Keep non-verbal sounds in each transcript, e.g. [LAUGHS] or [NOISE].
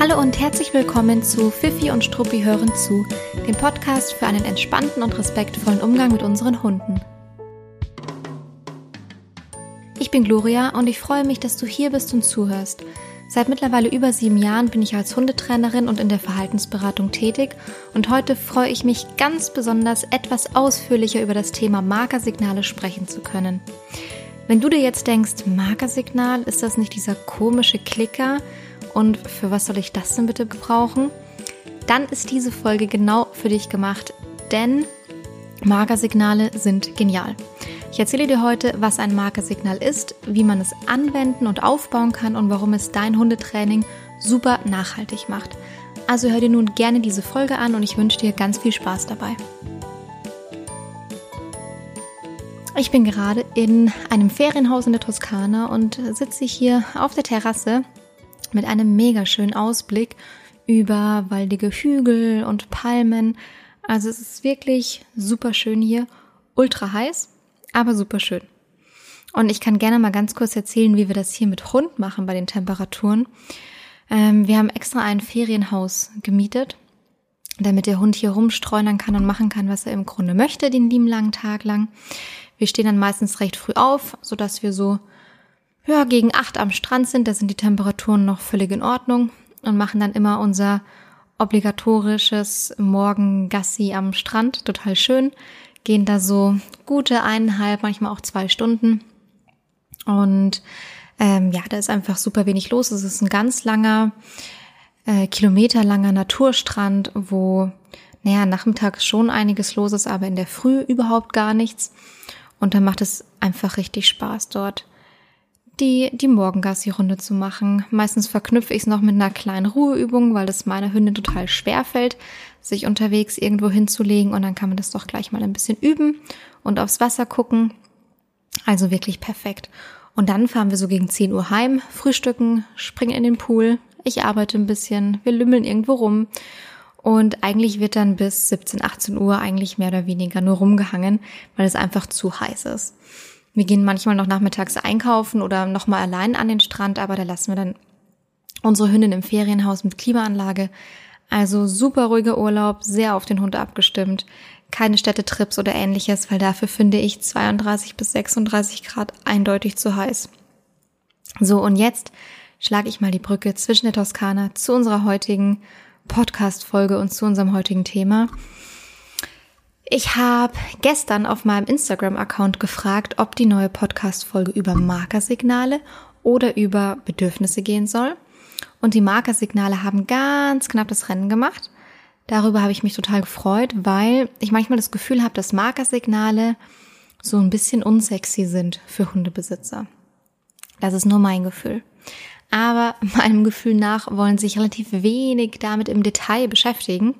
Hallo und herzlich willkommen zu Fifi und Struppi hören zu, dem Podcast für einen entspannten und respektvollen Umgang mit unseren Hunden. Ich bin Gloria und ich freue mich, dass du hier bist und zuhörst. Seit mittlerweile über sieben Jahren bin ich als Hundetrainerin und in der Verhaltensberatung tätig und heute freue ich mich ganz besonders, etwas ausführlicher über das Thema Markersignale sprechen zu können. Wenn du dir jetzt denkst, Markersignal, ist das nicht dieser komische Klicker und für was soll ich das denn bitte gebrauchen? Dann ist diese Folge genau für dich gemacht, denn Markersignale sind genial. Ich erzähle dir heute, was ein Markersignal ist, wie man es anwenden und aufbauen kann und warum es dein Hundetraining super nachhaltig macht. Also hör dir nun gerne diese Folge an und ich wünsche dir ganz viel Spaß dabei. Ich bin gerade in einem Ferienhaus in der Toskana und sitze hier auf der Terrasse mit einem mega schönen Ausblick über waldige Hügel und Palmen. Also es ist wirklich super schön hier, ultra heiß, aber super schön. Und ich kann gerne mal ganz kurz erzählen, wie wir das hier mit Hund machen bei den Temperaturen. Ähm, wir haben extra ein Ferienhaus gemietet, damit der Hund hier rumstreunern kann und machen kann, was er im Grunde möchte, den lieben langen Tag lang. Wir stehen dann meistens recht früh auf, so dass wir so ja, gegen acht am Strand sind, da sind die Temperaturen noch völlig in Ordnung und machen dann immer unser obligatorisches Morgengassi am Strand, total schön. Gehen da so gute eineinhalb, manchmal auch zwei Stunden. Und ähm, ja, da ist einfach super wenig los. Es ist ein ganz langer, äh, kilometerlanger Naturstrand, wo, naja, nachmittags schon einiges los ist, aber in der Früh überhaupt gar nichts. Und dann macht es einfach richtig Spaß dort die, die Morgengassi-Runde zu machen. Meistens verknüpfe ich es noch mit einer kleinen Ruheübung, weil es meiner Hündin total schwer fällt, sich unterwegs irgendwo hinzulegen und dann kann man das doch gleich mal ein bisschen üben und aufs Wasser gucken. Also wirklich perfekt. Und dann fahren wir so gegen 10 Uhr heim, frühstücken, springen in den Pool. Ich arbeite ein bisschen, wir lümmeln irgendwo rum. Und eigentlich wird dann bis 17, 18 Uhr eigentlich mehr oder weniger nur rumgehangen, weil es einfach zu heiß ist. Wir gehen manchmal noch nachmittags einkaufen oder nochmal allein an den Strand, aber da lassen wir dann unsere Hündin im Ferienhaus mit Klimaanlage. Also super ruhiger Urlaub, sehr auf den Hund abgestimmt. Keine Städtetrips oder ähnliches, weil dafür finde ich 32 bis 36 Grad eindeutig zu heiß. So, und jetzt schlage ich mal die Brücke zwischen der Toskana zu unserer heutigen Podcast-Folge und zu unserem heutigen Thema. Ich habe gestern auf meinem Instagram-Account gefragt, ob die neue Podcast-Folge über Markersignale oder über Bedürfnisse gehen soll. Und die Markersignale haben ganz knapp das Rennen gemacht. Darüber habe ich mich total gefreut, weil ich manchmal das Gefühl habe, dass Markersignale so ein bisschen unsexy sind für Hundebesitzer. Das ist nur mein Gefühl. Aber [LAUGHS] meinem Gefühl nach wollen sich relativ wenig damit im Detail beschäftigen.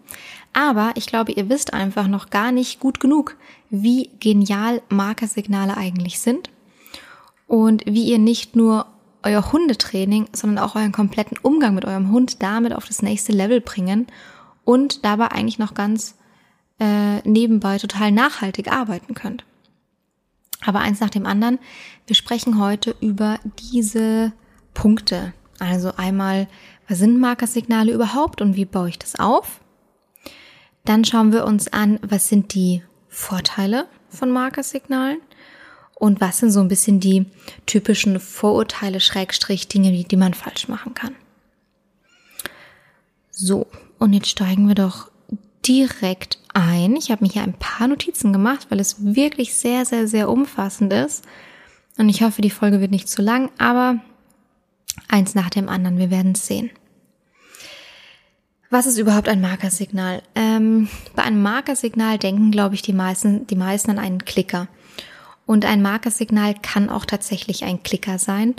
Aber ich glaube, ihr wisst einfach noch gar nicht gut genug, wie genial Markersignale eigentlich sind und wie ihr nicht nur euer Hundetraining, sondern auch euren kompletten Umgang mit eurem Hund damit auf das nächste Level bringen und dabei eigentlich noch ganz äh, nebenbei total nachhaltig arbeiten könnt. Aber eins nach dem anderen, wir sprechen heute über diese Punkte. Also einmal, was sind Markersignale überhaupt und wie baue ich das auf? Dann schauen wir uns an, was sind die Vorteile von Markersignalen und was sind so ein bisschen die typischen Vorurteile, Schrägstrich, Dinge, die, die man falsch machen kann. So, und jetzt steigen wir doch direkt ein. Ich habe mir hier ein paar Notizen gemacht, weil es wirklich sehr, sehr, sehr umfassend ist. Und ich hoffe, die Folge wird nicht zu lang, aber eins nach dem anderen, wir werden es sehen. Was ist überhaupt ein Markersignal? Ähm, bei einem Markersignal denken, glaube ich, die meisten, die meisten an einen Klicker. Und ein Markersignal kann auch tatsächlich ein Klicker sein.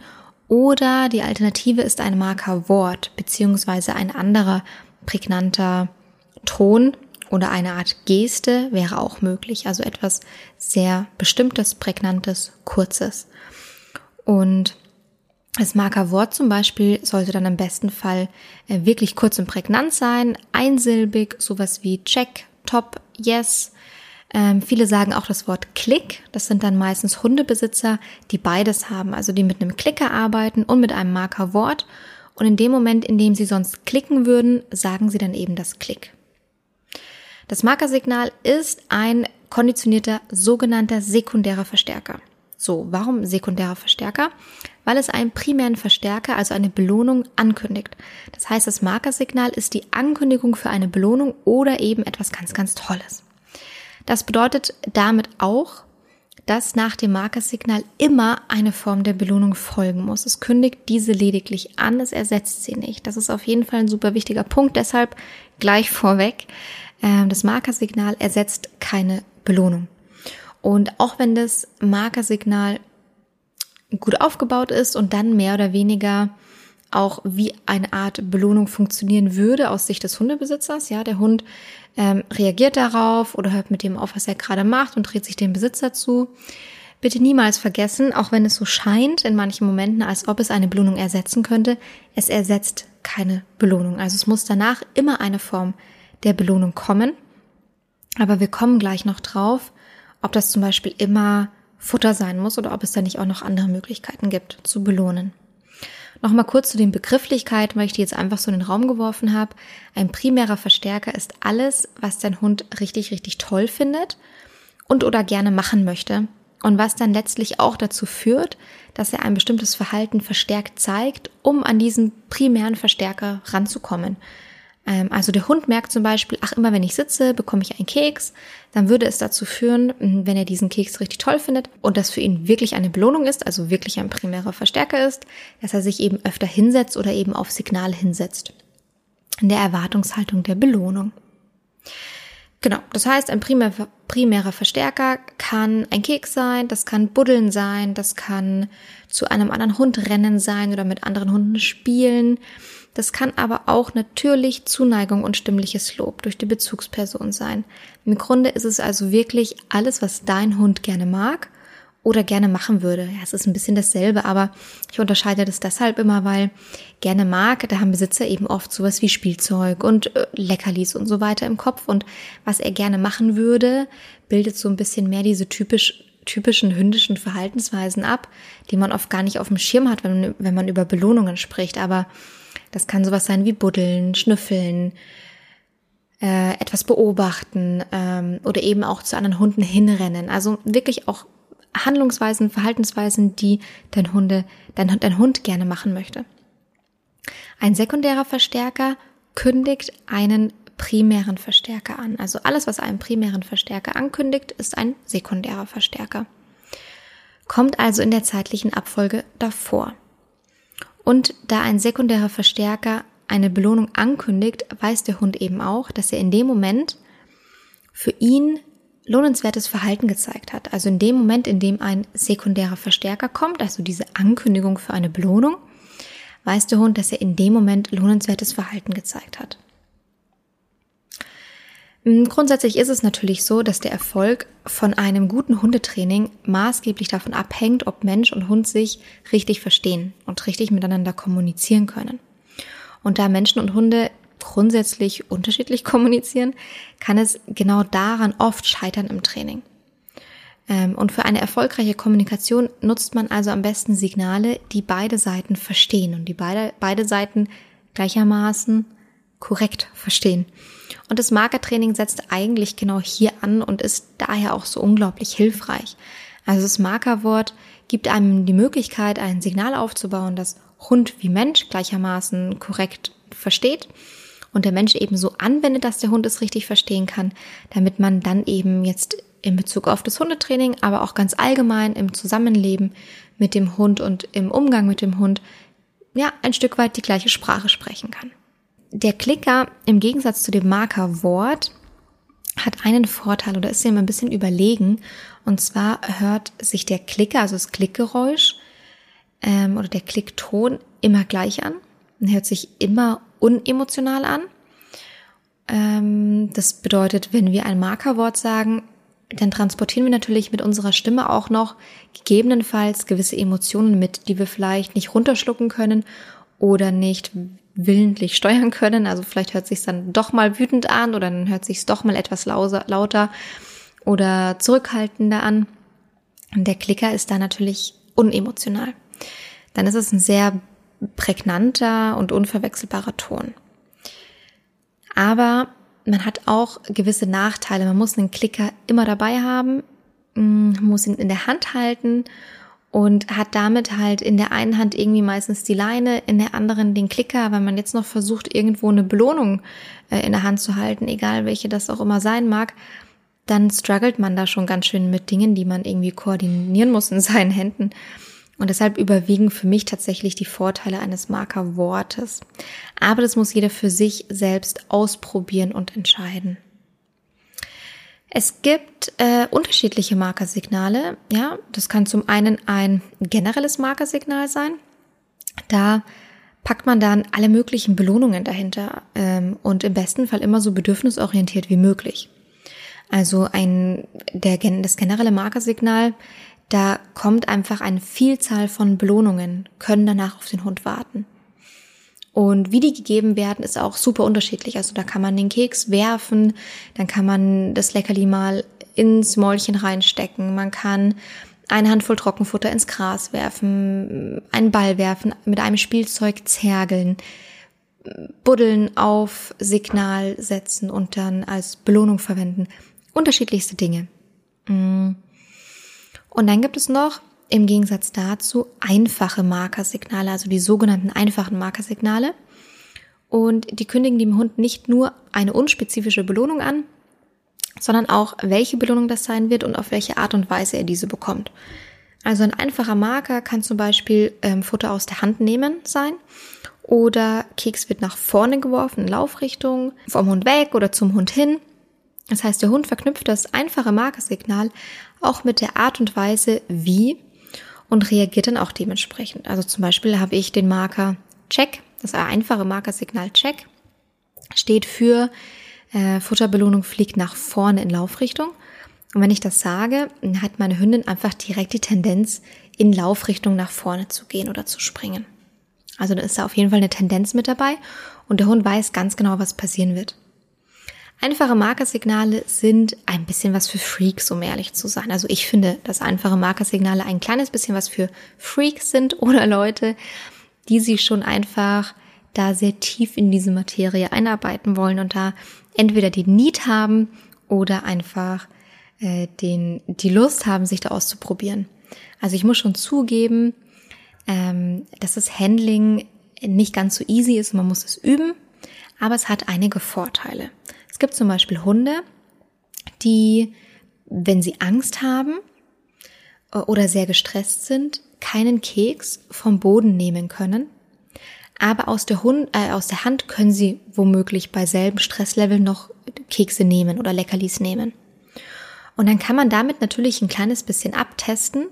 Oder die Alternative ist ein Markerwort, beziehungsweise ein anderer prägnanter Ton oder eine Art Geste wäre auch möglich. Also etwas sehr bestimmtes, prägnantes, kurzes. Und das Markerwort zum Beispiel sollte dann im besten Fall äh, wirklich kurz und prägnant sein, einsilbig, sowas wie check, top, yes. Ähm, viele sagen auch das Wort Klick. Das sind dann meistens Hundebesitzer, die beides haben, also die mit einem Klicker arbeiten und mit einem Markerwort. Und in dem Moment, in dem Sie sonst klicken würden, sagen Sie dann eben das Klick. Das Markersignal ist ein konditionierter sogenannter sekundärer Verstärker. So, warum sekundärer Verstärker? Weil es einen primären Verstärker, also eine Belohnung, ankündigt. Das heißt, das Markersignal ist die Ankündigung für eine Belohnung oder eben etwas ganz, ganz Tolles. Das bedeutet damit auch, dass nach dem Markersignal immer eine Form der Belohnung folgen muss. Es kündigt diese lediglich an, es ersetzt sie nicht. Das ist auf jeden Fall ein super wichtiger Punkt. Deshalb gleich vorweg, ähm, das Markersignal ersetzt keine Belohnung. Und auch wenn das Markersignal gut aufgebaut ist und dann mehr oder weniger auch wie eine Art Belohnung funktionieren würde aus Sicht des Hundebesitzers. Ja, der Hund ähm, reagiert darauf oder hört mit dem auf, was er gerade macht und dreht sich dem Besitzer zu. Bitte niemals vergessen, auch wenn es so scheint in manchen Momenten, als ob es eine Belohnung ersetzen könnte, es ersetzt keine Belohnung. Also es muss danach immer eine Form der Belohnung kommen. Aber wir kommen gleich noch drauf, ob das zum Beispiel immer Futter sein muss oder ob es da nicht auch noch andere Möglichkeiten gibt zu belohnen. Nochmal kurz zu den Begrifflichkeiten, weil ich die jetzt einfach so in den Raum geworfen habe. Ein primärer Verstärker ist alles, was dein Hund richtig, richtig toll findet und oder gerne machen möchte. Und was dann letztlich auch dazu führt, dass er ein bestimmtes Verhalten verstärkt zeigt, um an diesen primären Verstärker ranzukommen. Ähm, also der Hund merkt zum Beispiel, ach, immer wenn ich sitze, bekomme ich einen Keks. Dann würde es dazu führen, wenn er diesen Keks richtig toll findet und das für ihn wirklich eine Belohnung ist, also wirklich ein primärer Verstärker ist, dass er sich eben öfter hinsetzt oder eben auf Signal hinsetzt. In der Erwartungshaltung der Belohnung. Genau, das heißt, ein primär, primärer Verstärker kann ein Keks sein, das kann Buddeln sein, das kann zu einem anderen Hund rennen sein oder mit anderen Hunden spielen. Das kann aber auch natürlich Zuneigung und stimmliches Lob durch die Bezugsperson sein. Im Grunde ist es also wirklich alles, was dein Hund gerne mag oder gerne machen würde. Ja, es ist ein bisschen dasselbe, aber ich unterscheide das deshalb immer, weil gerne mag, da haben Besitzer eben oft sowas wie Spielzeug und äh, Leckerlis und so weiter im Kopf und was er gerne machen würde, bildet so ein bisschen mehr diese typisch typischen hündischen Verhaltensweisen ab, die man oft gar nicht auf dem Schirm hat, wenn, wenn man über Belohnungen spricht. Aber das kann sowas sein wie Buddeln, Schnüffeln, äh, etwas beobachten ähm, oder eben auch zu anderen Hunden hinrennen. Also wirklich auch Handlungsweisen, Verhaltensweisen, die dein Hunde, dein, dein Hund gerne machen möchte. Ein sekundärer Verstärker kündigt einen primären Verstärker an. Also alles, was einen primären Verstärker ankündigt, ist ein sekundärer Verstärker. Kommt also in der zeitlichen Abfolge davor. Und da ein sekundärer Verstärker eine Belohnung ankündigt, weiß der Hund eben auch, dass er in dem Moment für ihn lohnenswertes Verhalten gezeigt hat. Also in dem Moment, in dem ein sekundärer Verstärker kommt, also diese Ankündigung für eine Belohnung, weiß der Hund, dass er in dem Moment lohnenswertes Verhalten gezeigt hat. Hm, grundsätzlich ist es natürlich so, dass der Erfolg von einem guten Hundetraining maßgeblich davon abhängt, ob Mensch und Hund sich richtig verstehen und richtig miteinander kommunizieren können. Und da Menschen und Hunde grundsätzlich unterschiedlich [LAUGHS] kommunizieren, kann es genau daran oft scheitern im Training. Ähm, und für eine erfolgreiche Kommunikation nutzt man also am besten Signale, die beide Seiten verstehen und die beide, beide Seiten gleichermaßen korrekt verstehen. Und das Markertraining setzt eigentlich genau hier an und ist daher auch so unglaublich hilfreich. Also das Markerwort gibt einem die Möglichkeit, ein Signal aufzubauen, das Hund wie Mensch gleichermaßen korrekt versteht und der Mensch eben so anwendet, dass der Hund es richtig verstehen kann, damit man dann eben jetzt in Bezug auf das Hundetraining, aber auch ganz allgemein im Zusammenleben mit dem Hund und im Umgang mit dem Hund, ja, ein Stück weit die gleiche Sprache sprechen kann. Der Klicker im Gegensatz zu dem Markerwort hat einen Vorteil oder ist ihm ein bisschen überlegen. Und zwar hört sich der Klicker, also das Klickgeräusch ähm, oder der Klickton immer gleich an und hört sich immer unemotional an. Ähm, das bedeutet, wenn wir ein Markerwort sagen, dann transportieren wir natürlich mit unserer Stimme auch noch gegebenenfalls gewisse Emotionen mit, die wir vielleicht nicht runterschlucken können oder nicht willentlich steuern können. Also vielleicht hört sich dann doch mal wütend an oder dann hört sich doch mal etwas lauter oder zurückhaltender an. Und der Klicker ist da natürlich unemotional. Dann ist es ein sehr prägnanter und unverwechselbarer Ton. Aber man hat auch gewisse Nachteile. Man muss einen Klicker immer dabei haben, mm, muss ihn in der Hand halten und hat damit halt in der einen Hand irgendwie meistens die Leine, in der anderen den Klicker. Wenn man jetzt noch versucht, irgendwo eine Belohnung äh, in der Hand zu halten, egal welche das auch immer sein mag, dann struggelt man da schon ganz schön mit Dingen, die man irgendwie koordinieren muss in [LAUGHS] seinen Händen. Und deshalb überwiegen für mich tatsächlich die Vorteile eines Markerwortes. Aber das muss jeder für sich selbst ausprobieren und entscheiden. Es gibt äh, unterschiedliche Markersignale. Ja, das kann zum einen ein generelles Markersignal sein. Da packt man dann alle möglichen Belohnungen dahinter ähm, und im besten Fall immer so bedürfnisorientiert wie möglich. Also ein der das generelle Markersignal da kommt einfach eine Vielzahl von Belohnungen, können danach auf den Hund warten. Und wie die gegeben werden, ist auch super unterschiedlich. Also da kann man den Keks werfen, dann kann man das Leckerli mal ins Mäulchen reinstecken, man kann eine Handvoll Trockenfutter ins Gras werfen, einen Ball werfen, mit einem Spielzeug zergeln, Buddeln auf Signal setzen und dann als Belohnung verwenden. Unterschiedlichste Dinge. Mm. Und dann gibt es noch im Gegensatz dazu einfache Markersignale, also die sogenannten einfachen Markersignale. Und die kündigen dem Hund nicht nur eine unspezifische Belohnung an, sondern auch, welche Belohnung das sein wird und auf welche Art und Weise er diese bekommt. Also ein einfacher Marker kann zum Beispiel ähm, Futter aus der Hand nehmen sein oder Keks wird nach vorne geworfen in Laufrichtung, vom Hund weg oder zum Hund hin. Das heißt, der Hund verknüpft das einfache Markersignal auch mit der Art und Weise, wie und reagiert dann auch dementsprechend. Also zum Beispiel habe ich den Marker Check, das einfache Markersignal Check, steht für äh, Futterbelohnung fliegt nach vorne in Laufrichtung. Und wenn ich das sage, hat meine Hündin einfach direkt die Tendenz, in Laufrichtung nach vorne zu gehen oder zu springen. Also da ist da auf jeden Fall eine Tendenz mit dabei und der Hund weiß ganz genau, was passieren wird. Einfache Markersignale sind ein bisschen was für Freaks, um ehrlich zu sein. Also ich finde, dass einfache Markersignale ein kleines bisschen was für Freaks sind oder Leute, die sich schon einfach da sehr tief in diese Materie einarbeiten wollen und da entweder die Need haben oder einfach äh, den, die Lust haben, sich da auszuprobieren. Also ich muss schon zugeben, ähm, dass das Handling nicht ganz so easy ist, man muss es üben, aber es hat einige Vorteile gibt zum Beispiel Hunde, die, wenn sie Angst haben äh, oder sehr gestresst sind, keinen Keks vom Boden nehmen können. Aber aus der, Hund, äh, aus der Hand können sie womöglich bei selben Stresslevel noch Kekse nehmen oder Leckerlis nehmen. Und dann kann man damit natürlich ein kleines bisschen abtesten,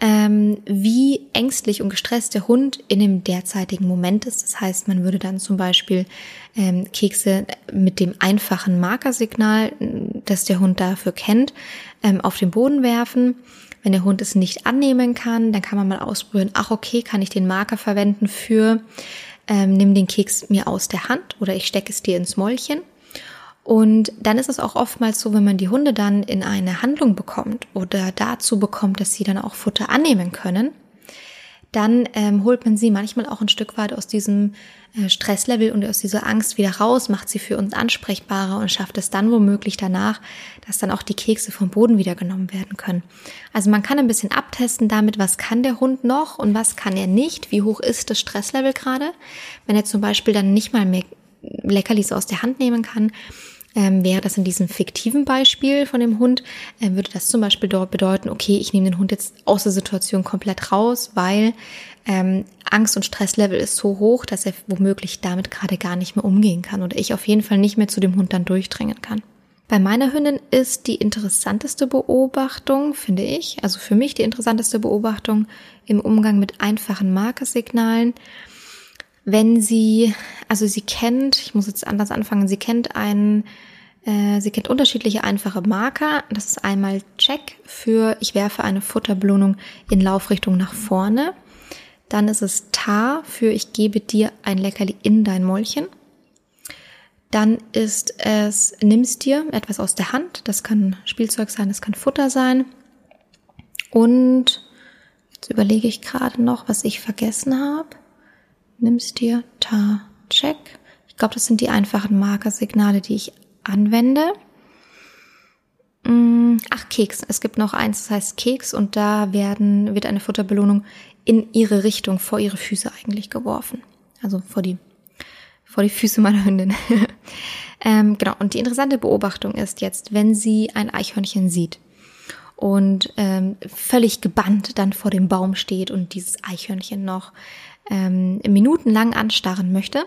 ähm, wie ängstlich und gestresst der Hund in dem derzeitigen Moment ist. Das heißt, man würde dann zum Beispiel ähm, Kekse mit dem einfachen Markersignal, das der Hund dafür kennt, ähm, auf den Boden werfen. Wenn der Hund es nicht annehmen kann, dann kann man mal ausprobieren, ach okay, kann ich den Marker verwenden für, ähm, nimm den Keks mir aus der Hand oder ich stecke es dir ins Mäulchen. Und dann ist es auch oftmals so, wenn man die Hunde dann in eine Handlung bekommt oder dazu bekommt, dass sie dann auch Futter annehmen können, dann ähm, holt man sie manchmal auch ein Stück weit aus diesem äh, Stresslevel und aus dieser Angst wieder raus, macht sie für uns ansprechbarer und schafft es dann womöglich danach, dass dann auch die Kekse vom Boden wieder genommen werden können. Also man kann ein bisschen abtesten damit, was kann der Hund noch und was kann er nicht, wie hoch ist das Stresslevel gerade. Wenn er zum Beispiel dann nicht mal mehr Leckerlis aus der Hand nehmen kann, ähm, wäre das in diesem fiktiven Beispiel von dem Hund, äh, würde das zum Beispiel dort bedeuten, okay, ich nehme den Hund jetzt aus der Situation komplett raus, weil ähm, Angst- und Stresslevel ist so hoch, dass er womöglich damit gerade gar nicht mehr umgehen kann oder ich auf jeden Fall nicht mehr zu dem Hund dann durchdringen kann. Bei meiner Hündin ist die interessanteste Beobachtung, finde ich, also für mich die interessanteste Beobachtung im Umgang mit einfachen Markersignalen, wenn sie, also sie kennt, ich muss jetzt anders anfangen, sie kennt einen äh, sie kennt unterschiedliche einfache Marker. Das ist einmal Check für ich werfe eine Futterbelohnung in Laufrichtung nach vorne. Dann ist es Tar für ich gebe dir ein Leckerli in dein Mäulchen. Dann ist es nimmst dir etwas aus der Hand. Das kann Spielzeug sein, das kann Futter sein. Und jetzt überlege ich gerade noch, was ich vergessen habe. Nimmst dir Ta, check. Ich glaube, das sind die einfachen Markersignale, die ich anwende. Mm, ach, Keks. Es gibt noch eins, das heißt Keks und da werden, wird eine Futterbelohnung in ihre Richtung, vor ihre Füße eigentlich geworfen. Also vor die, vor die Füße meiner Hündin. [LAUGHS] ähm, genau. Und die interessante Beobachtung ist jetzt, wenn sie ein Eichhörnchen sieht und ähm, völlig gebannt dann vor dem Baum steht und dieses Eichhörnchen noch ähm, minutenlang anstarren möchte,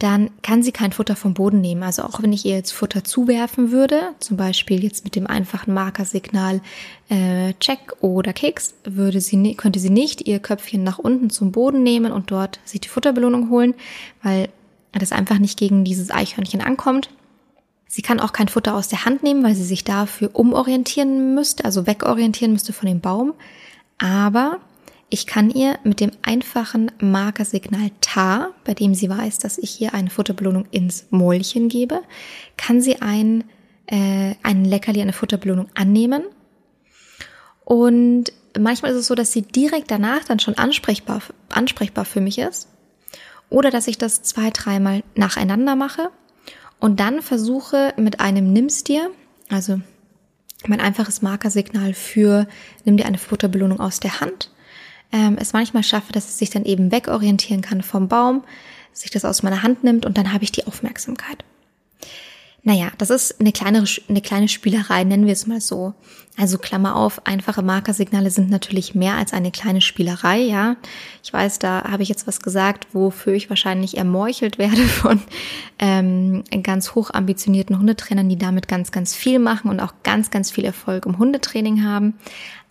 dann kann sie kein Futter vom Boden nehmen. Also auch wenn ich ihr jetzt Futter zuwerfen würde, zum Beispiel jetzt mit dem einfachen Markersignal äh, Check oder Keks, würde sie, könnte sie nicht ihr Köpfchen nach unten zum Boden nehmen und dort sich die Futterbelohnung holen, weil das einfach nicht gegen dieses Eichhörnchen ankommt. Sie kann auch kein Futter aus der Hand nehmen, weil sie sich dafür umorientieren müsste, also wegorientieren müsste von dem Baum. Aber ich kann ihr mit dem einfachen Markersignal Ta, bei dem sie weiß, dass ich ihr eine Futterbelohnung ins Mäulchen gebe, kann sie ein, äh, ein Leckerli, eine Futterbelohnung annehmen. Und manchmal ist es so, dass sie direkt danach dann schon ansprechbar, ansprechbar für mich ist. Oder dass ich das zwei, dreimal nacheinander mache und dann versuche mit einem Nimmst dir, also mein einfaches Markersignal für Nimm dir eine Futterbelohnung aus der Hand, ähm, es manchmal schaffe, dass es sich dann eben wegorientieren kann vom Baum, sich das aus meiner Hand nimmt und dann habe ich die Aufmerksamkeit. Naja, das ist eine kleine, eine kleine Spielerei, nennen wir es mal so. Also Klammer auf, einfache Markersignale sind natürlich mehr als eine kleine Spielerei, ja. Ich weiß, da habe ich jetzt was gesagt, wofür ich wahrscheinlich ermorchelt werde von ähm, ganz hoch ambitionierten Hundetrainern, die damit ganz, ganz viel machen und auch ganz, ganz viel Erfolg im Hundetraining haben.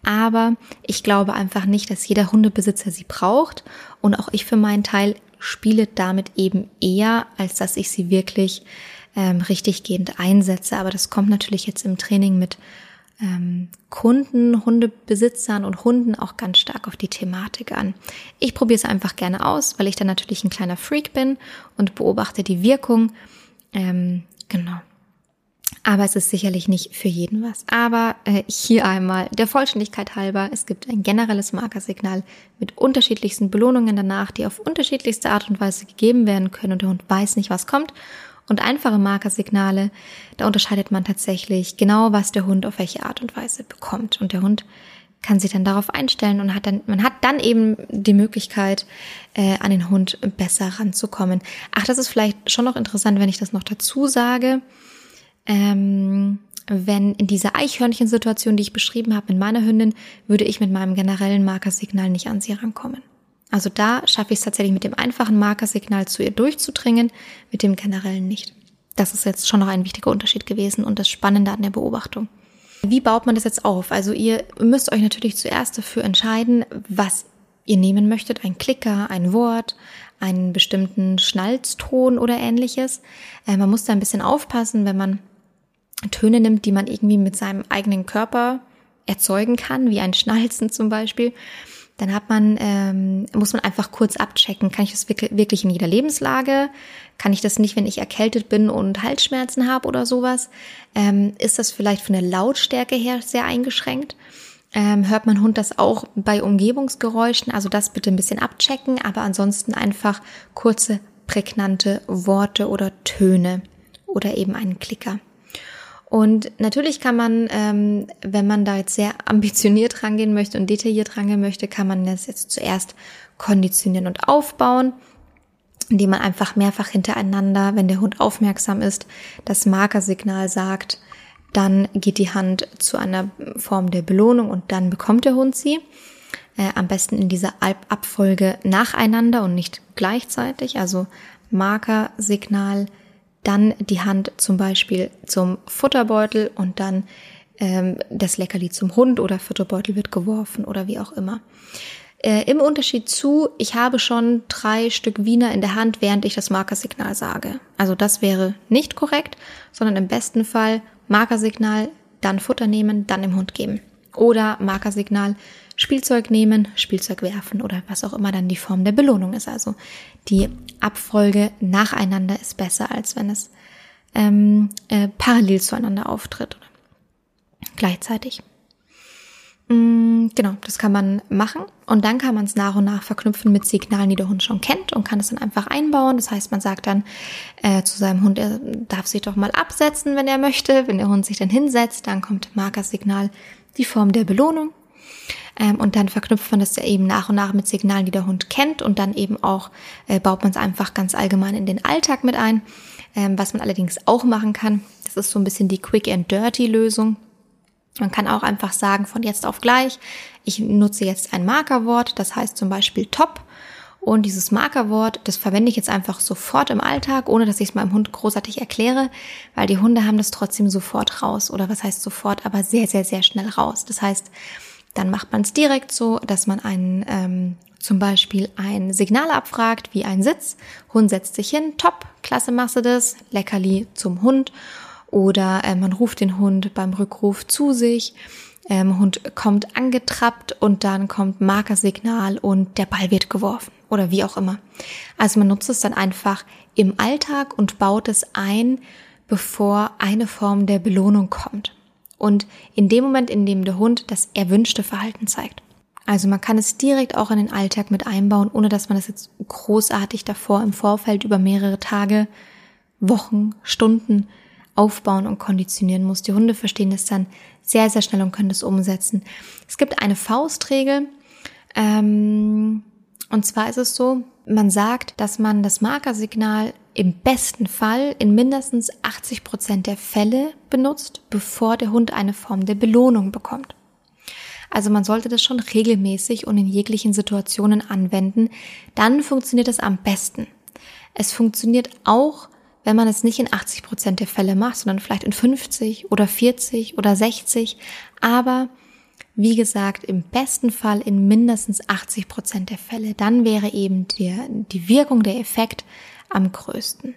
Aber ich glaube einfach nicht, dass jeder Hundebesitzer sie braucht. Und auch ich für meinen Teil spiele damit eben eher, als dass ich sie wirklich ähm, richtiggehend einsetze. Aber das kommt natürlich jetzt im Training mit ähm, Kunden, Hundebesitzern und Hunden auch ganz stark auf die Thematik an. Ich probiere es einfach gerne aus, weil ich dann natürlich ein kleiner Freak bin und beobachte die Wirkung. Ähm, genau. Aber es ist sicherlich nicht für jeden was. Aber äh, hier einmal der Vollständigkeit halber, es gibt ein generelles Markersignal mit unterschiedlichsten Belohnungen danach, die auf unterschiedlichste Art und Weise gegeben werden können und der Hund weiß nicht, was kommt. Und einfache Markersignale, da unterscheidet man tatsächlich genau, was der Hund auf welche Art und Weise bekommt. Und der Hund kann sich dann darauf einstellen und hat dann, man hat dann eben die Möglichkeit, äh, an den Hund besser ranzukommen. Ach, das ist vielleicht schon noch interessant, wenn ich das noch dazu sage ähm, wenn in dieser Eichhörnchensituation, die ich beschrieben habe mit meiner Hündin, würde ich mit meinem generellen Markersignal nicht an sie rankommen. Also da schaffe ich es tatsächlich mit dem einfachen Markersignal zu ihr durchzudringen, mit dem generellen nicht. Das ist jetzt schon noch ein wichtiger Unterschied gewesen und das Spannende an der Beobachtung. Wie baut man das jetzt auf? Also ihr müsst euch natürlich zuerst dafür entscheiden, was ihr nehmen möchtet. Ein Klicker, ein Wort, einen bestimmten Schnalzton oder ähnliches. Äh, man muss da ein bisschen aufpassen, wenn man Töne nimmt, die man irgendwie mit seinem eigenen Körper erzeugen kann, wie ein Schnalzen zum Beispiel, dann hat man, ähm, muss man einfach kurz abchecken, kann ich das wirklich in jeder Lebenslage? Kann ich das nicht, wenn ich erkältet bin und Halsschmerzen habe oder sowas? Ähm, ist das vielleicht von der Lautstärke her sehr eingeschränkt? Ähm, hört mein Hund das auch bei Umgebungsgeräuschen? Also das bitte ein bisschen abchecken, aber ansonsten einfach kurze, prägnante Worte oder Töne oder eben einen Klicker. Und natürlich kann man, ähm, wenn man da jetzt sehr ambitioniert rangehen möchte und detailliert rangehen möchte, kann man das jetzt zuerst konditionieren und aufbauen, indem man einfach mehrfach hintereinander, wenn der Hund aufmerksam ist, das Markersignal sagt, dann geht die Hand zu einer Form der Belohnung und dann bekommt der Hund sie. Äh, am besten in dieser Abfolge nacheinander und nicht gleichzeitig. Also Markersignal, dann die Hand zum Beispiel zum Futterbeutel und dann ähm, das Leckerli zum Hund oder Futterbeutel wird geworfen oder wie auch immer. Äh, Im Unterschied zu, ich habe schon drei Stück Wiener in der Hand, während ich das Markersignal sage. Also das wäre nicht korrekt, sondern im besten Fall Markersignal, dann Futter nehmen, dann dem Hund geben. Oder Markersignal, Spielzeug nehmen, Spielzeug werfen oder was auch immer dann die Form der Belohnung ist. Also die Abfolge nacheinander ist besser, als wenn es ähm, äh, parallel zueinander auftritt gleichzeitig. Mm, genau, das kann man machen und dann kann man es nach und nach verknüpfen mit Signalen, die der Hund schon kennt und kann es dann einfach einbauen. Das heißt, man sagt dann äh, zu seinem Hund, er darf sich doch mal absetzen, wenn er möchte. Wenn der Hund sich dann hinsetzt, dann kommt Markersignal die Form der Belohnung. Ähm, und dann verknüpft man das ja eben nach und nach mit Signalen, die der Hund kennt und dann eben auch äh, baut man es einfach ganz allgemein in den Alltag mit ein. Ähm, was man allerdings auch machen kann, das ist so ein bisschen die Quick and Dirty Lösung man kann auch einfach sagen, von jetzt auf gleich, ich nutze jetzt ein Markerwort, das heißt zum Beispiel top. Und dieses Markerwort, das verwende ich jetzt einfach sofort im Alltag, ohne dass ich es meinem Hund großartig erkläre, weil die Hunde haben das trotzdem sofort raus. Oder was heißt sofort, aber sehr, sehr, sehr schnell raus. Das heißt, dann macht man es direkt so, dass man einen, ähm, zum Beispiel ein Signal abfragt, wie ein Sitz. Hund setzt sich hin, top, klasse machst du das, Leckerli zum Hund. Oder äh, man ruft den Hund beim Rückruf zu sich. Ähm, Hund kommt angetrappt und dann kommt Markersignal und der Ball wird geworfen oder wie auch immer. Also man nutzt es dann einfach im Alltag und baut es ein, bevor eine Form der Belohnung kommt. Und in dem Moment, in dem der Hund das erwünschte Verhalten zeigt. Also man kann es direkt auch in den Alltag mit einbauen, ohne dass man es jetzt großartig davor im Vorfeld über mehrere Tage, Wochen, Stunden aufbauen und konditionieren muss. Die Hunde verstehen das dann sehr, sehr schnell und können das umsetzen. Es gibt eine Faustregel, ähm, und zwar ist es so, man sagt, dass man das Markersignal im besten Fall in mindestens 80 Prozent der Fälle benutzt, bevor der Hund eine Form der Belohnung bekommt. Also man sollte das schon regelmäßig und in jeglichen Situationen anwenden. Dann funktioniert es am besten. Es funktioniert auch wenn man es nicht in 80 Prozent der Fälle macht, sondern vielleicht in 50 oder 40 oder 60. Aber wie gesagt, im besten Fall in mindestens 80 Prozent der Fälle. Dann wäre eben der, die Wirkung, der Effekt am größten.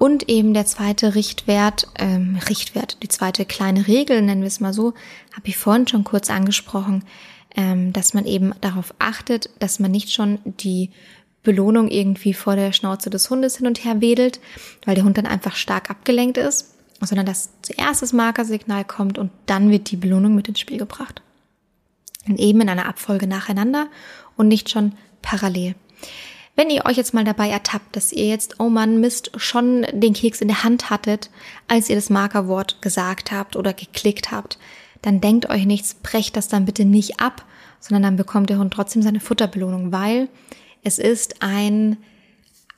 Und eben der zweite Richtwert, ähm, Richtwert, die zweite kleine Regel, nennen wir es mal so, habe ich vorhin schon kurz angesprochen, ähm, dass man eben darauf achtet, dass man nicht schon die Belohnung irgendwie vor der Schnauze des Hundes hin und her wedelt, weil der Hund dann einfach stark abgelenkt ist, sondern dass zuerst das Markersignal kommt und dann wird die Belohnung mit ins Spiel gebracht. Und eben in einer Abfolge nacheinander und nicht schon parallel. Wenn ihr euch jetzt mal dabei ertappt, dass ihr jetzt, oh Mann, Mist, schon den Keks in der Hand hattet, als ihr das Markerwort gesagt habt oder geklickt habt, dann denkt euch nichts, brecht das dann bitte nicht ab, sondern dann bekommt der Hund trotzdem seine Futterbelohnung, weil es ist ein,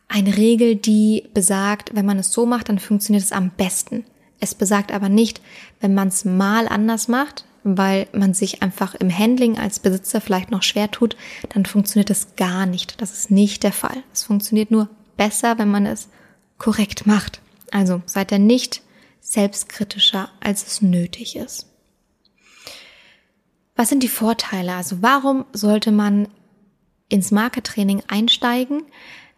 eine Regel, die besagt, wenn man es so macht, dann funktioniert es am besten. Es besagt aber nicht, wenn man es mal anders macht, weil man sich einfach im Handling als Besitzer vielleicht noch schwer tut, dann funktioniert es gar nicht. Das ist nicht der Fall. Es funktioniert nur besser, wenn man es korrekt macht. Also seid ihr nicht selbstkritischer, als es nötig ist. Was sind die Vorteile? Also warum sollte man ins Markertraining einsteigen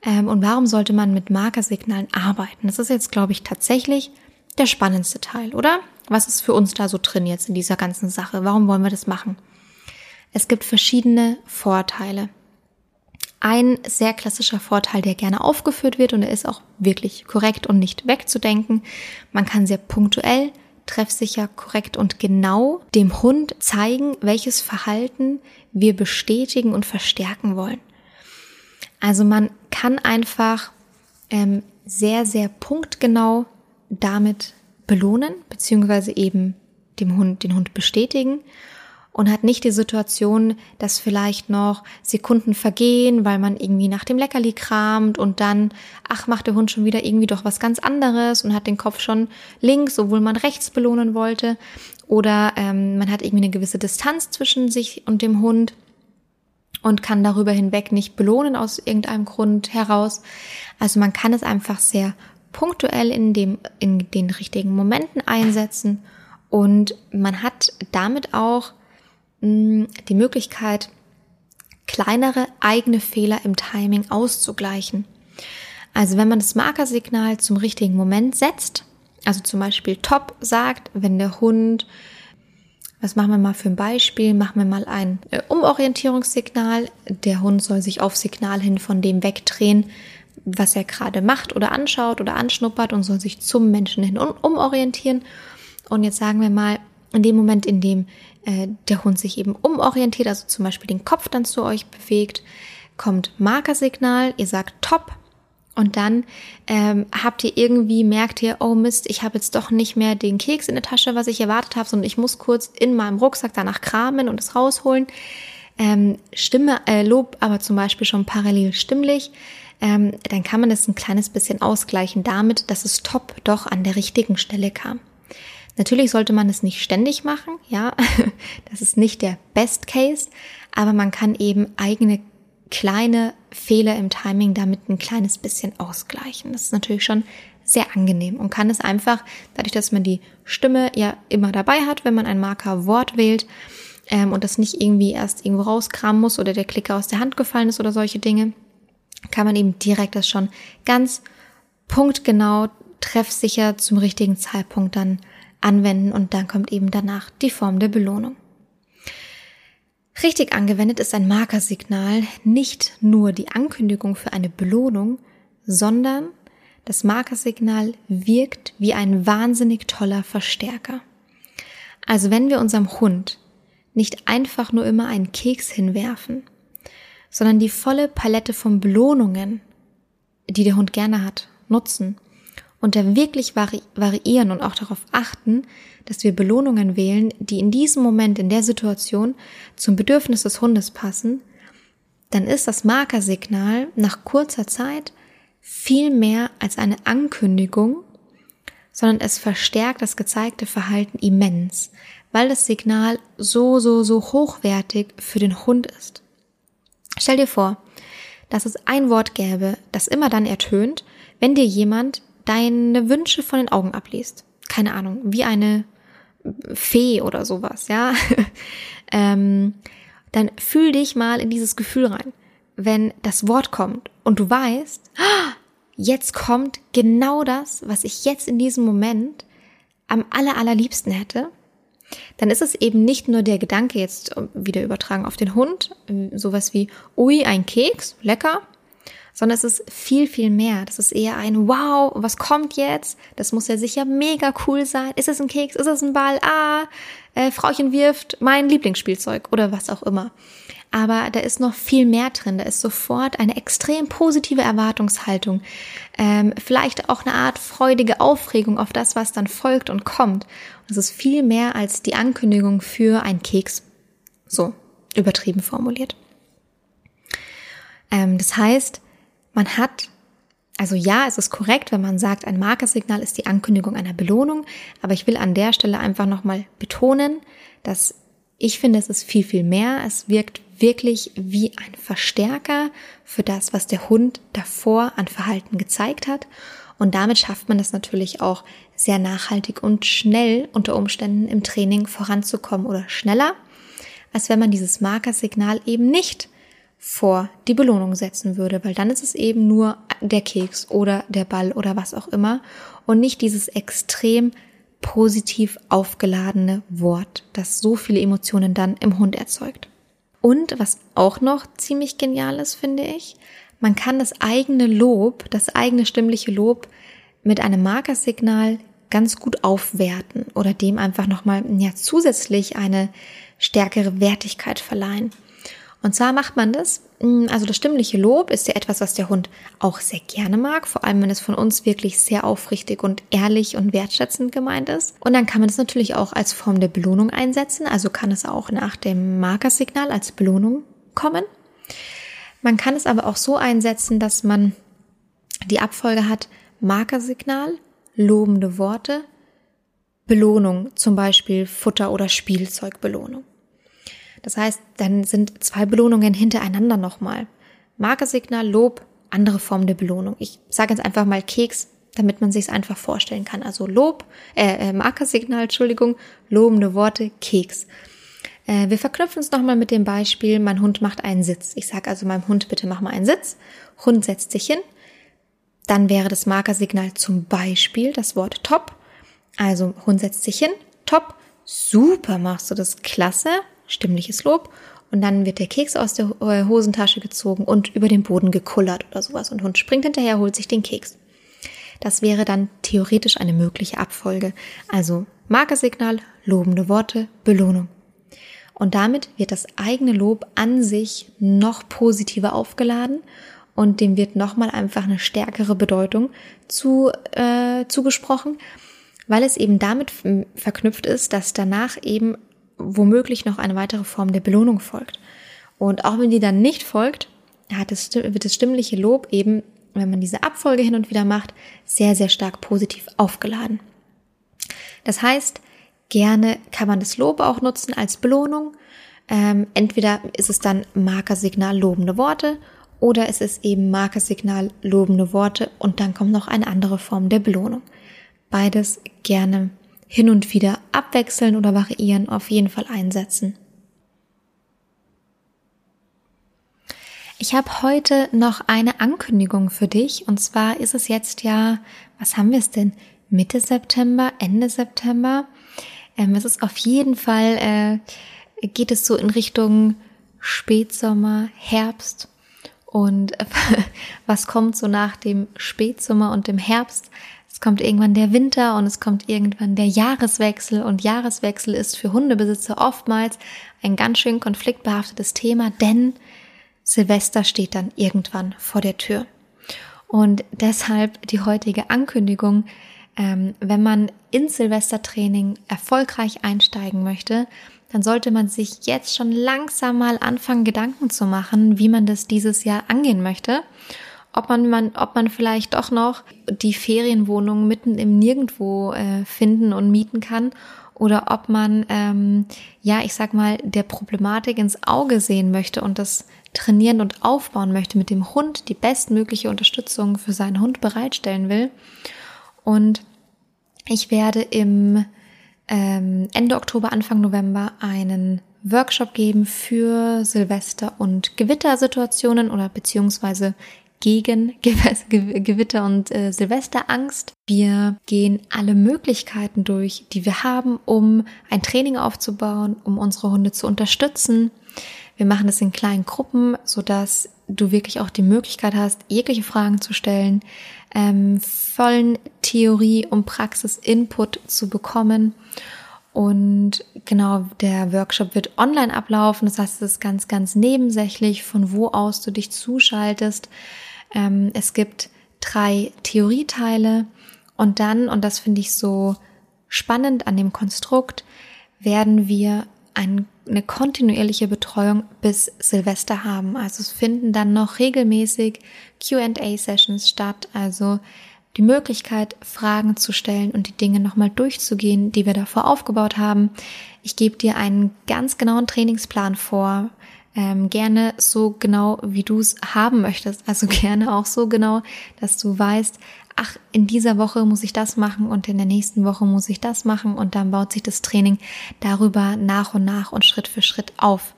ähm, und warum sollte man mit Markersignalen arbeiten? Das ist jetzt, glaube ich, tatsächlich der spannendste Teil, oder? Was ist für uns da so drin jetzt in dieser ganzen Sache? Warum wollen wir das machen? Es gibt verschiedene Vorteile. Ein sehr klassischer Vorteil, der gerne aufgeführt wird und er ist auch wirklich korrekt und nicht wegzudenken. Man kann sehr punktuell, treffsicher, korrekt und genau dem Hund zeigen, welches Verhalten wir bestätigen und verstärken wollen. Also man kann einfach ähm, sehr, sehr punktgenau damit belohnen, beziehungsweise eben dem Hund, den Hund bestätigen und hat nicht die Situation, dass vielleicht noch Sekunden vergehen, weil man irgendwie nach dem Leckerli kramt und dann, ach, macht der Hund schon wieder irgendwie doch was ganz anderes und hat den Kopf schon links, obwohl man rechts belohnen wollte. Oder ähm, man hat irgendwie eine gewisse Distanz zwischen sich und dem Hund und kann darüber hinweg nicht belohnen aus irgendeinem Grund heraus. Also man kann es einfach sehr punktuell in dem, in den richtigen Momenten einsetzen und man hat damit auch die Möglichkeit, kleinere eigene Fehler im Timing auszugleichen. Also wenn man das Markersignal zum richtigen Moment setzt, also zum Beispiel Top sagt, wenn der Hund, was machen wir mal für ein Beispiel, machen wir mal ein äh, Umorientierungssignal, der Hund soll sich auf Signal hin von dem wegdrehen, was er gerade macht oder anschaut oder anschnuppert und soll sich zum Menschen hin umorientieren. Und jetzt sagen wir mal, in dem Moment, in dem äh, der Hund sich eben umorientiert, also zum Beispiel den Kopf dann zu euch bewegt, kommt Markersignal, ihr sagt Top und dann ähm, habt ihr irgendwie, merkt ihr, oh Mist, ich habe jetzt doch nicht mehr den Keks in der Tasche, was ich erwartet habe, sondern ich muss kurz in meinem Rucksack danach kramen und es rausholen. Ähm, Stimme, äh, Lob aber zum Beispiel schon parallel stimmlich, ähm, dann kann man das ein kleines bisschen ausgleichen damit, dass es top doch an der richtigen Stelle kam. Natürlich sollte man es nicht ständig machen, ja, [LAUGHS] das ist nicht der Best Case, aber man kann eben eigene kleine Fehler im Timing damit ein kleines bisschen ausgleichen. Das ist natürlich schon sehr angenehm und kann es einfach, dadurch, dass man die Stimme ja immer dabei hat, wenn man ein Markerwort wählt ähm, und das nicht irgendwie erst irgendwo rauskramen muss oder der Klicker aus der Hand gefallen ist oder solche Dinge, kann man eben direkt das schon ganz punktgenau, treffsicher zum richtigen Zeitpunkt dann anwenden und dann kommt eben danach die Form der Belohnung. Richtig angewendet ist ein Markersignal nicht nur die Ankündigung für eine Belohnung, sondern das Markersignal wirkt wie ein wahnsinnig toller Verstärker. Also wenn wir unserem Hund nicht einfach nur immer einen Keks hinwerfen, sondern die volle Palette von Belohnungen, die der Hund gerne hat, nutzen und da wirklich vari variieren und auch darauf achten, dass wir Belohnungen wählen, die in diesem Moment, in der Situation zum Bedürfnis des Hundes passen, dann ist das Markersignal nach kurzer Zeit viel mehr als eine Ankündigung, sondern es verstärkt das gezeigte Verhalten immens, weil das Signal so, so, so hochwertig für den Hund ist. Stell dir vor, dass es ein Wort gäbe, das immer dann ertönt, wenn dir jemand deine Wünsche von den Augen abliest. Keine Ahnung, wie eine Fee oder sowas, ja. [LAUGHS] ähm, dann fühl dich mal in dieses Gefühl rein. Wenn das Wort kommt und du weißt, jetzt kommt genau das, was ich jetzt in diesem Moment am aller, allerliebsten hätte, dann ist es eben nicht nur der Gedanke jetzt wieder übertragen auf den Hund, sowas wie, ui, ein Keks, lecker, sondern es ist viel, viel mehr. Das ist eher ein Wow, was kommt jetzt? Das muss ja sicher mega cool sein. Ist es ein Keks? Ist es ein Ball? Ah, äh, Frauchen wirft mein Lieblingsspielzeug oder was auch immer. Aber da ist noch viel mehr drin. Da ist sofort eine extrem positive Erwartungshaltung. Ähm, vielleicht auch eine Art freudige Aufregung auf das, was dann folgt und kommt. Es ist viel mehr als die Ankündigung für ein Keks. So, übertrieben formuliert. Ähm, das heißt, man hat, also ja, es ist korrekt, wenn man sagt, ein Markersignal ist die Ankündigung einer Belohnung, aber ich will an der Stelle einfach nochmal betonen, dass ich finde, es ist viel, viel mehr. Es wirkt wirklich wie ein Verstärker für das, was der Hund davor an Verhalten gezeigt hat. Und damit schafft man es natürlich auch sehr nachhaltig und schnell unter Umständen im Training voranzukommen oder schneller, als wenn man dieses Markersignal eben nicht vor die Belohnung setzen würde, weil dann ist es eben nur der Keks oder der Ball oder was auch immer und nicht dieses extrem positiv aufgeladene Wort, das so viele Emotionen dann im Hund erzeugt. Und was auch noch ziemlich genial ist, finde ich, man kann das eigene Lob, das eigene stimmliche Lob mit einem Markersignal ganz gut aufwerten oder dem einfach nochmal ja, zusätzlich eine stärkere Wertigkeit verleihen. Und zwar macht man das, mm, also das stimmliche Lob ist ja etwas, was der Hund auch sehr gerne mag, vor allem wenn es von uns wirklich sehr aufrichtig und ehrlich und wertschätzend gemeint ist. Und dann kann man es natürlich auch als Form der Belohnung einsetzen, also kann es auch nach dem Markersignal als Belohnung kommen. Man kann es aber auch so einsetzen, dass man die Abfolge hat Markersignal, lobende Worte, Belohnung, zum Beispiel Futter- oder Spielzeugbelohnung. Das heißt, dann sind zwei Belohnungen hintereinander nochmal. Markersignal, Lob, andere Form der Belohnung. Ich sage jetzt einfach mal Keks, damit man sich es einfach vorstellen kann. Also Lob, äh, äh Markersignal, Entschuldigung, lobende Worte, Keks. Äh, wir verknüpfen es nochmal mit dem Beispiel, mein Hund macht einen Sitz. Ich sage also meinem Hund, bitte mach mal einen Sitz. Hund setzt sich hin. Dann wäre das Markersignal zum Beispiel das Wort top. Also Hund setzt sich hin, top, super machst du das, klasse stimmliches Lob. Und dann wird der Keks aus der äh, Hosentasche gezogen und über den Boden gekullert oder sowas. Und Hund springt hinterher, holt sich den Keks. Das wäre dann theoretisch eine mögliche Abfolge. Also Markersignal, lobende Worte, Belohnung. Und damit wird das eigene Lob an sich noch positiver aufgeladen und dem wird nochmal einfach eine stärkere Bedeutung zu, äh, zugesprochen, weil es eben damit verknüpft ist, dass danach eben womöglich noch eine weitere Form der Belohnung folgt. Und auch wenn die dann nicht folgt, hat es, wird das stimmliche Lob eben, wenn man diese Abfolge hin und wieder macht, sehr, sehr stark positiv aufgeladen. Das heißt, gerne kann man das Lob auch nutzen als Belohnung. Ähm, entweder ist es dann Markersignal lobende Worte oder es ist eben Markersignal lobende Worte und dann kommt noch eine andere Form der Belohnung. Beides gerne hin und wieder abwechseln oder variieren, auf jeden Fall einsetzen. Ich habe heute noch eine Ankündigung für dich und zwar ist es jetzt ja, was haben wir es denn? Mitte September, Ende September. Ähm, es ist auf jeden Fall, äh, geht es so in Richtung Spätsommer, Herbst. Und [LAUGHS] was kommt so nach dem Spätsommer und dem Herbst? Es kommt irgendwann der Winter und es kommt irgendwann der Jahreswechsel und Jahreswechsel ist für Hundebesitzer oftmals ein ganz schön konfliktbehaftetes Thema, denn Silvester steht dann irgendwann vor der Tür. Und deshalb die heutige Ankündigung, ähm, wenn man ins Silvestertraining erfolgreich einsteigen möchte, dann sollte man sich jetzt schon langsam mal anfangen, Gedanken zu machen, wie man das dieses Jahr angehen möchte. Ob man, man, ob man vielleicht doch noch die Ferienwohnung mitten im Nirgendwo äh, finden und mieten kann oder ob man, ähm, ja, ich sag mal, der Problematik ins Auge sehen möchte und das trainieren und aufbauen möchte mit dem Hund, die bestmögliche Unterstützung für seinen Hund bereitstellen will. Und ich werde im ähm, Ende Oktober, Anfang November einen Workshop geben für Silvester und Gewittersituationen oder beziehungsweise gegen [LAUGHS] Gewitter und äh, Silvesterangst. Wir gehen alle Möglichkeiten durch, die wir haben, um ein Training aufzubauen, um unsere Hunde zu unterstützen. Wir machen das in kleinen Gruppen, so dass du wirklich auch die Möglichkeit hast, jegliche Fragen zu stellen, ähm, vollen Theorie- und Praxis-Input zu bekommen. Und genau, der Workshop wird online ablaufen. Das heißt, es ist ganz, ganz nebensächlich, von wo aus du dich zuschaltest. Ähm, es gibt drei Theorieteile und dann, und das finde ich so spannend an dem Konstrukt, werden wir ein, eine kontinuierliche Betreuung bis Silvester haben. Also es finden dann noch regelmäßig QA-Sessions statt, also die Möglichkeit, Fragen zu stellen und die Dinge nochmal durchzugehen, die wir davor aufgebaut haben. Ich gebe dir einen ganz genauen Trainingsplan vor, ähm, gerne so genau, wie du es haben möchtest. Also [LAUGHS] gerne auch so genau, dass du weißt, ach, in dieser Woche muss ich das machen und in der nächsten Woche muss ich das machen und dann baut sich das Training darüber nach und nach und Schritt für Schritt auf.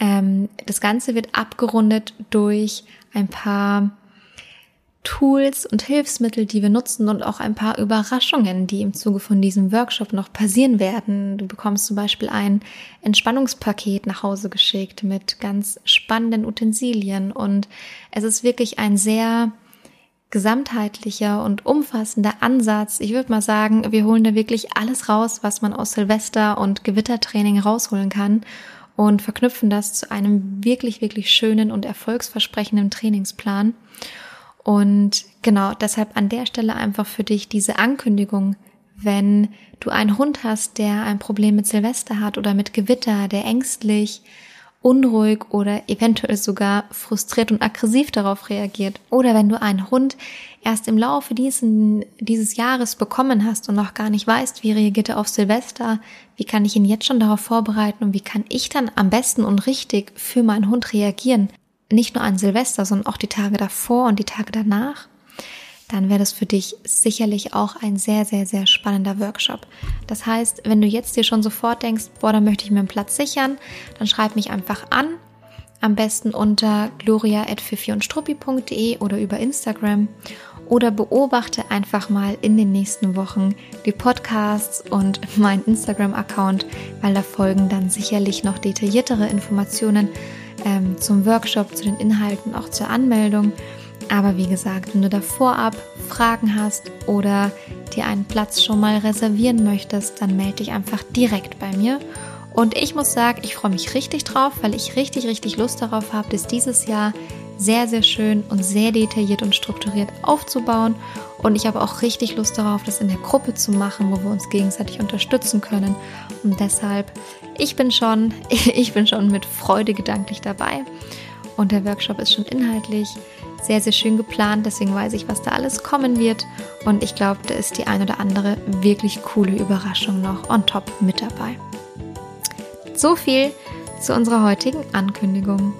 Ähm, das Ganze wird abgerundet durch ein paar Tools und Hilfsmittel, die wir nutzen und auch ein paar Überraschungen, die im Zuge von diesem Workshop noch passieren werden. Du bekommst zum Beispiel ein Entspannungspaket nach Hause geschickt mit ganz spannenden Utensilien und es ist wirklich ein sehr gesamtheitlicher und umfassender Ansatz. Ich würde mal sagen, wir holen da wirklich alles raus, was man aus Silvester und Gewittertraining rausholen kann und verknüpfen das zu einem wirklich, wirklich schönen und erfolgsversprechenden Trainingsplan. Und genau deshalb an der Stelle einfach für dich diese Ankündigung, wenn du einen Hund hast, der ein Problem mit Silvester hat oder mit Gewitter, der ängstlich, unruhig oder eventuell sogar frustriert und aggressiv darauf reagiert. Oder wenn du einen Hund erst im Laufe diesen, dieses Jahres bekommen hast und noch gar nicht weißt, wie reagiert er auf Silvester, wie kann ich ihn jetzt schon darauf vorbereiten und wie kann ich dann am besten und richtig für meinen Hund reagieren, nicht nur an Silvester, sondern auch die Tage davor und die Tage danach, dann wäre das für dich sicherlich auch ein sehr, sehr, sehr spannender Workshop. Das heißt, wenn du jetzt dir schon sofort denkst, boah, da möchte ich mir einen Platz sichern, dann schreib mich einfach an. Am besten unter gloria.fifiundstruppi.de oder über Instagram oder beobachte einfach mal in den nächsten Wochen die Podcasts und [LAUGHS] mein Instagram-Account, weil da folgen dann sicherlich noch detailliertere Informationen ähm, zum Workshop, zu den Inhalten, auch zur Anmeldung. Aber wie gesagt, wenn du da vorab Fragen hast oder dir einen Platz schon mal reservieren möchtest, dann melde dich einfach direkt bei mir. Und ich muss sagen, ich freue mich richtig drauf, weil ich richtig, richtig Lust darauf habe, das dieses Jahr sehr, sehr schön und sehr detailliert und strukturiert aufzubauen. Und ich habe auch richtig Lust darauf, das in der Gruppe zu machen, wo wir uns gegenseitig unterstützen können. Und deshalb, ich bin schon, [LAUGHS] ich bin schon mit Freude gedanklich dabei. Und der Workshop ist schon inhaltlich sehr, sehr schön geplant. Deswegen weiß ich, was da alles kommen wird. Und ich glaube, da ist die ein oder andere wirklich coole Überraschung noch on top mit dabei. So viel zu unserer heutigen Ankündigung.